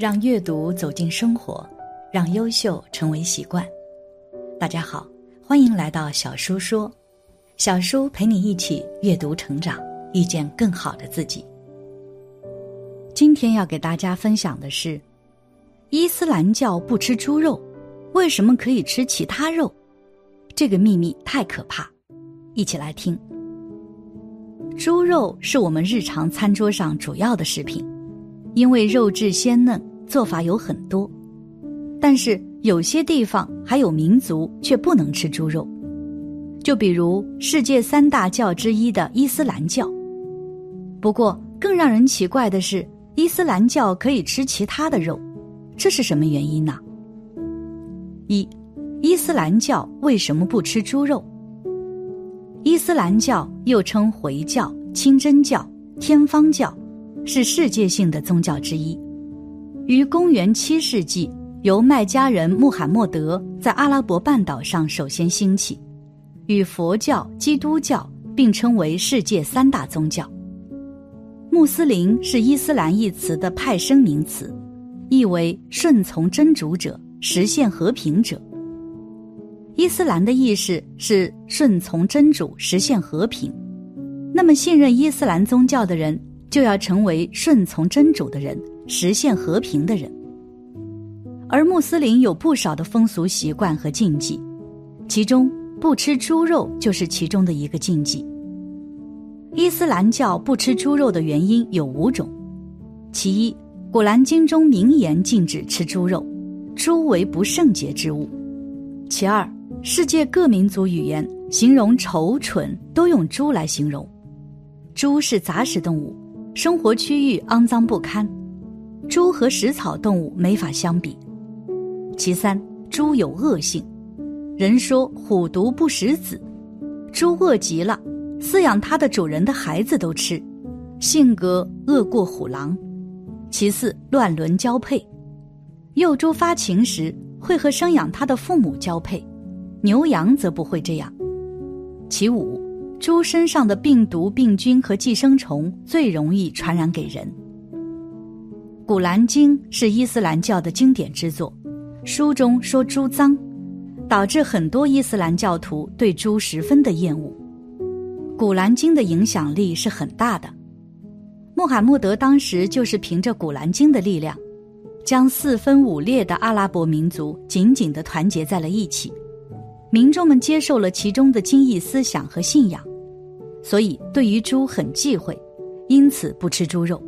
让阅读走进生活，让优秀成为习惯。大家好，欢迎来到小叔说，小叔陪你一起阅读成长，遇见更好的自己。今天要给大家分享的是，伊斯兰教不吃猪肉，为什么可以吃其他肉？这个秘密太可怕，一起来听。猪肉是我们日常餐桌上主要的食品，因为肉质鲜嫩。做法有很多，但是有些地方还有民族却不能吃猪肉，就比如世界三大教之一的伊斯兰教。不过，更让人奇怪的是，伊斯兰教可以吃其他的肉，这是什么原因呢？一，伊斯兰教为什么不吃猪肉？伊斯兰教又称回教、清真教、天方教，是世界性的宗教之一。于公元七世纪，由麦加人穆罕默德在阿拉伯半岛上首先兴起，与佛教、基督教并称为世界三大宗教。穆斯林是伊斯兰一词的派生名词，意为顺从真主者、实现和平者。伊斯兰的意识是顺从真主、实现和平，那么信任伊斯兰宗教的人就要成为顺从真主的人。实现和平的人，而穆斯林有不少的风俗习惯和禁忌，其中不吃猪肉就是其中的一个禁忌。伊斯兰教不吃猪肉的原因有五种：其一，《古兰经》中明言禁止吃猪肉，猪为不圣洁之物；其二，世界各民族语言形容丑蠢都用猪来形容，猪是杂食动物，生活区域肮脏不堪。猪和食草动物没法相比。其三，猪有恶性，人说虎毒不食子，猪恶极了，饲养它的主人的孩子都吃，性格恶过虎狼。其四，乱伦交配，幼猪发情时会和生养它的父母交配，牛羊则不会这样。其五，猪身上的病毒、病菌和寄生虫最容易传染给人。《古兰经》是伊斯兰教的经典之作，书中说猪脏，导致很多伊斯兰教徒对猪十分的厌恶。《古兰经》的影响力是很大的，穆罕默德当时就是凭着《古兰经》的力量，将四分五裂的阿拉伯民族紧紧的团结在了一起，民众们接受了其中的精义思想和信仰，所以对于猪很忌讳，因此不吃猪肉。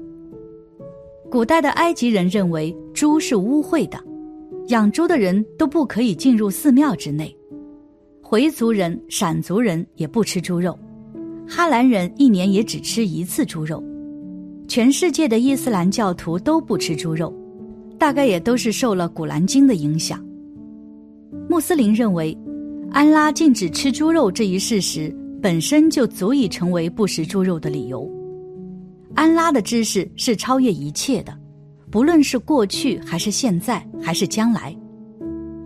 古代的埃及人认为猪是污秽的，养猪的人都不可以进入寺庙之内。回族人、闪族人也不吃猪肉，哈兰人一年也只吃一次猪肉。全世界的伊斯兰教徒都不吃猪肉，大概也都是受了《古兰经》的影响。穆斯林认为，安拉禁止吃猪肉这一事实本身就足以成为不食猪肉的理由。安拉的知识是超越一切的，不论是过去还是现在还是将来。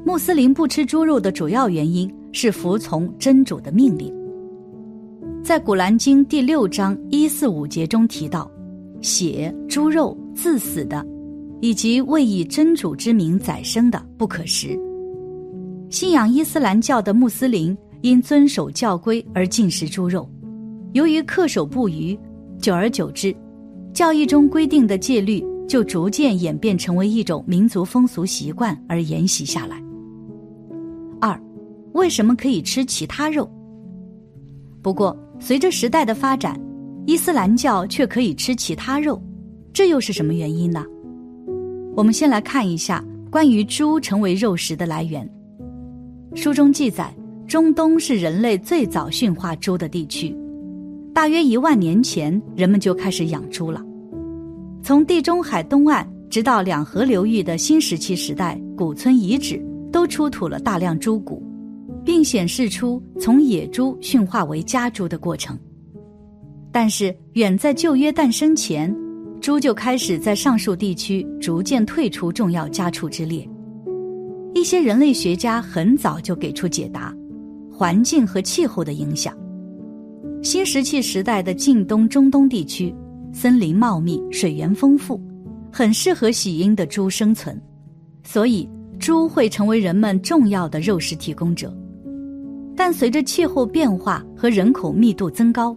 穆斯林不吃猪肉的主要原因是服从真主的命令。在《古兰经》第六章一四五节中提到，血、猪肉、自死的，以及未以真主之名宰生的，不可食。信仰伊斯兰教的穆斯林因遵守教规而禁食猪肉，由于恪守不渝。久而久之，教义中规定的戒律就逐渐演变成为一种民族风俗习惯而沿袭下来。二，为什么可以吃其他肉？不过，随着时代的发展，伊斯兰教却可以吃其他肉，这又是什么原因呢？我们先来看一下关于猪成为肉食的来源。书中记载，中东是人类最早驯化猪的地区。大约一万年前，人们就开始养猪了。从地中海东岸直到两河流域的新石器时代，古村遗址都出土了大量猪骨，并显示出从野猪驯化为家猪的过程。但是，远在旧约诞生前，猪就开始在上述地区逐渐退出重要家畜之列。一些人类学家很早就给出解答：环境和气候的影响。新石器时代的近东、中东地区，森林茂密，水源丰富，很适合喜阴的猪生存，所以猪会成为人们重要的肉食提供者。但随着气候变化和人口密度增高，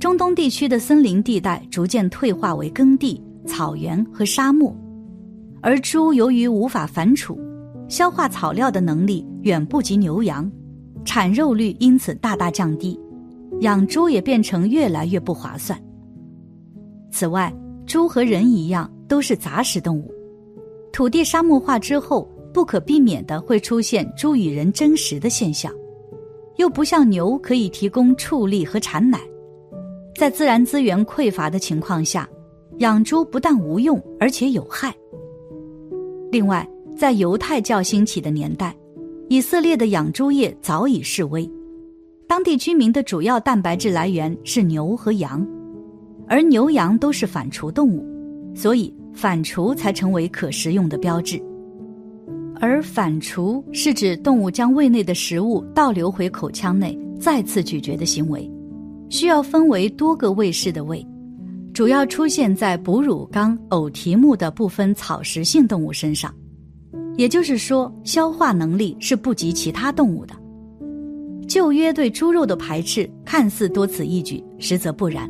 中东地区的森林地带逐渐退化为耕地、草原和沙漠，而猪由于无法反刍，消化草料的能力远不及牛羊，产肉率因此大大降低，养猪也变成越来越不划算。此外，猪和人一样都是杂食动物，土地沙漠化之后，不可避免的会出现猪与人争食的现象，又不像牛可以提供畜力和产奶，在自然资源匮乏的情况下，养猪不但无用，而且有害。另外，在犹太教兴起的年代，以色列的养猪业早已式微，当地居民的主要蛋白质来源是牛和羊。而牛羊都是反刍动物，所以反刍才成为可食用的标志。而反刍是指动物将胃内的食物倒流回口腔内，再次咀嚼的行为，需要分为多个胃室的胃，主要出现在哺乳纲偶蹄目的部分草食性动物身上。也就是说，消化能力是不及其他动物的。旧约对猪肉的排斥看似多此一举，实则不然。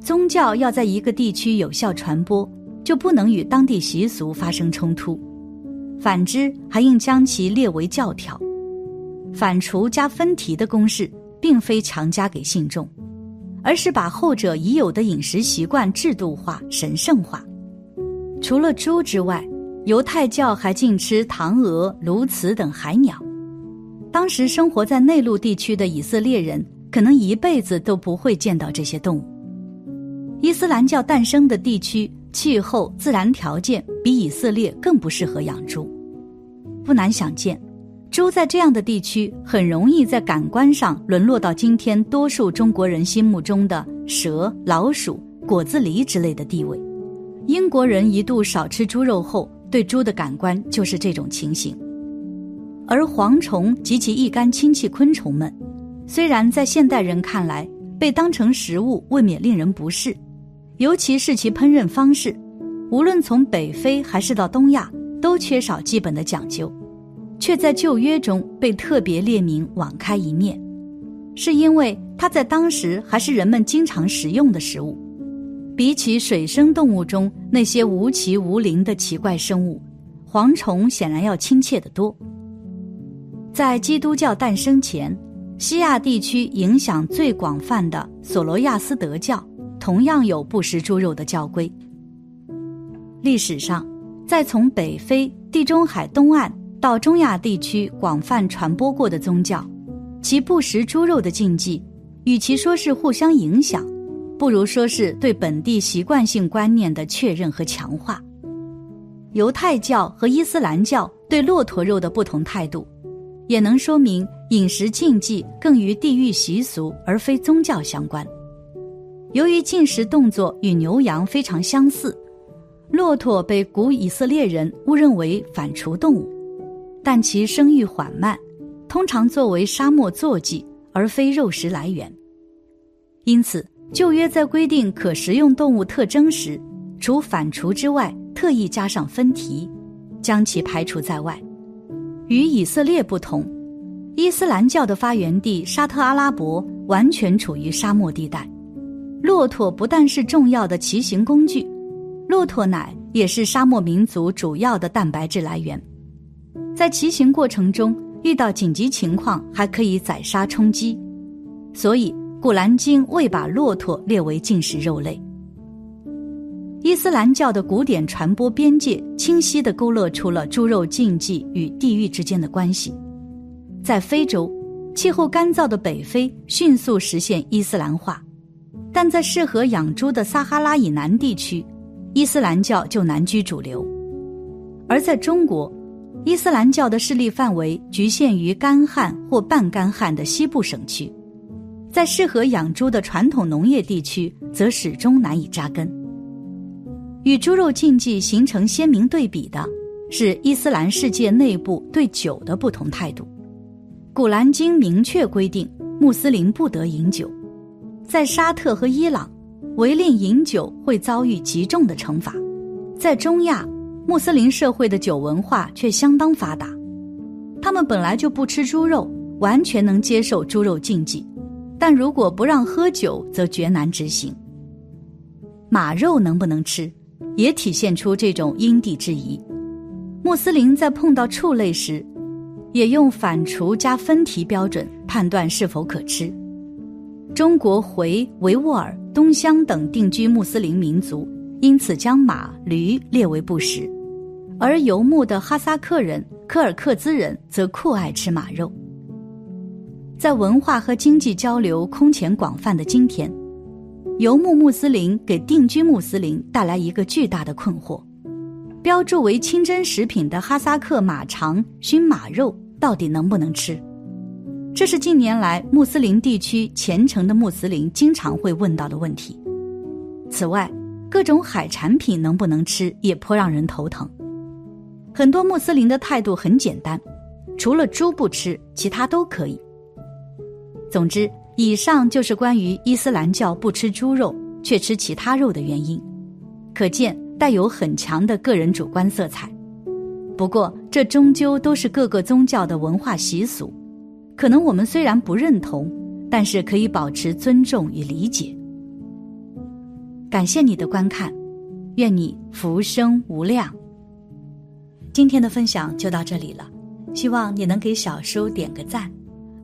宗教要在一个地区有效传播，就不能与当地习俗发生冲突；反之，还应将其列为教条。反刍加分题的公式，并非强加给信众，而是把后者已有的饮食习惯制度化、神圣化。除了猪之外，犹太教还禁吃唐鹅、鸬鹚等海鸟。当时生活在内陆地区的以色列人，可能一辈子都不会见到这些动物。伊斯兰教诞生的地区气候自然条件比以色列更不适合养猪，不难想见，猪在这样的地区很容易在感官上沦落到今天多数中国人心目中的蛇、老鼠、果子狸之类的地位。英国人一度少吃猪肉后，对猪的感官就是这种情形。而蝗虫及其一干亲戚昆虫们，虽然在现代人看来被当成食物未免令人不适。尤其是其烹饪方式，无论从北非还是到东亚，都缺少基本的讲究，却在旧约中被特别列明网开一面，是因为它在当时还是人们经常食用的食物。比起水生动物中那些无鳍无鳞的奇怪生物，蝗虫显然要亲切得多。在基督教诞生前，西亚地区影响最广泛的索罗亚斯德教。同样有不食猪肉的教规。历史上，在从北非、地中海东岸到中亚地区广泛传播过的宗教，其不食猪肉的禁忌，与其说是互相影响，不如说是对本地习惯性观念的确认和强化。犹太教和伊斯兰教对骆驼肉的不同态度，也能说明饮食禁忌更与地域习俗而非宗教相关。由于进食动作与牛羊非常相似，骆驼被古以色列人误认为反刍动物，但其生育缓慢，通常作为沙漠坐骑而非肉食来源。因此，旧约在规定可食用动物特征时，除反刍之外，特意加上分题，将其排除在外。与以色列不同，伊斯兰教的发源地沙特阿拉伯完全处于沙漠地带。骆驼不但是重要的骑行工具，骆驼奶也是沙漠民族主要的蛋白质来源。在骑行过程中遇到紧急情况，还可以宰杀充饥，所以《古兰经》未把骆驼列为禁食肉类。伊斯兰教的古典传播边界清晰地勾勒出了猪肉禁忌与地域之间的关系。在非洲，气候干燥的北非迅速实现伊斯兰化。但在适合养猪的撒哈拉以南地区，伊斯兰教就难居主流；而在中国，伊斯兰教的势力范围局限于干旱或半干旱的西部省区，在适合养猪的传统农业地区，则始终难以扎根。与猪肉禁忌形成鲜明对比的是伊斯兰世界内部对酒的不同态度。《古兰经》明确规定，穆斯林不得饮酒。在沙特和伊朗，违令饮酒会遭遇极重的惩罚，在中亚，穆斯林社会的酒文化却相当发达。他们本来就不吃猪肉，完全能接受猪肉禁忌，但如果不让喝酒，则绝难执行。马肉能不能吃，也体现出这种因地制宜。穆斯林在碰到畜类时，也用反刍加分题标准判断是否可吃。中国回、维吾尔、东乡等定居穆斯林民族，因此将马、驴列为不食，而游牧的哈萨克人、柯尔克孜人则酷爱吃马肉。在文化和经济交流空前广泛的今天。游牧穆斯林给定居穆斯林带来一个巨大的困惑：标注为清真食品的哈萨克马肠、熏马肉到底能不能吃？这是近年来穆斯林地区虔诚的穆斯林经常会问到的问题。此外，各种海产品能不能吃也颇让人头疼。很多穆斯林的态度很简单，除了猪不吃，其他都可以。总之。以上就是关于伊斯兰教不吃猪肉却吃其他肉的原因，可见带有很强的个人主观色彩。不过，这终究都是各个宗教的文化习俗，可能我们虽然不认同，但是可以保持尊重与理解。感谢你的观看，愿你福生无量。今天的分享就到这里了，希望你能给小叔点个赞。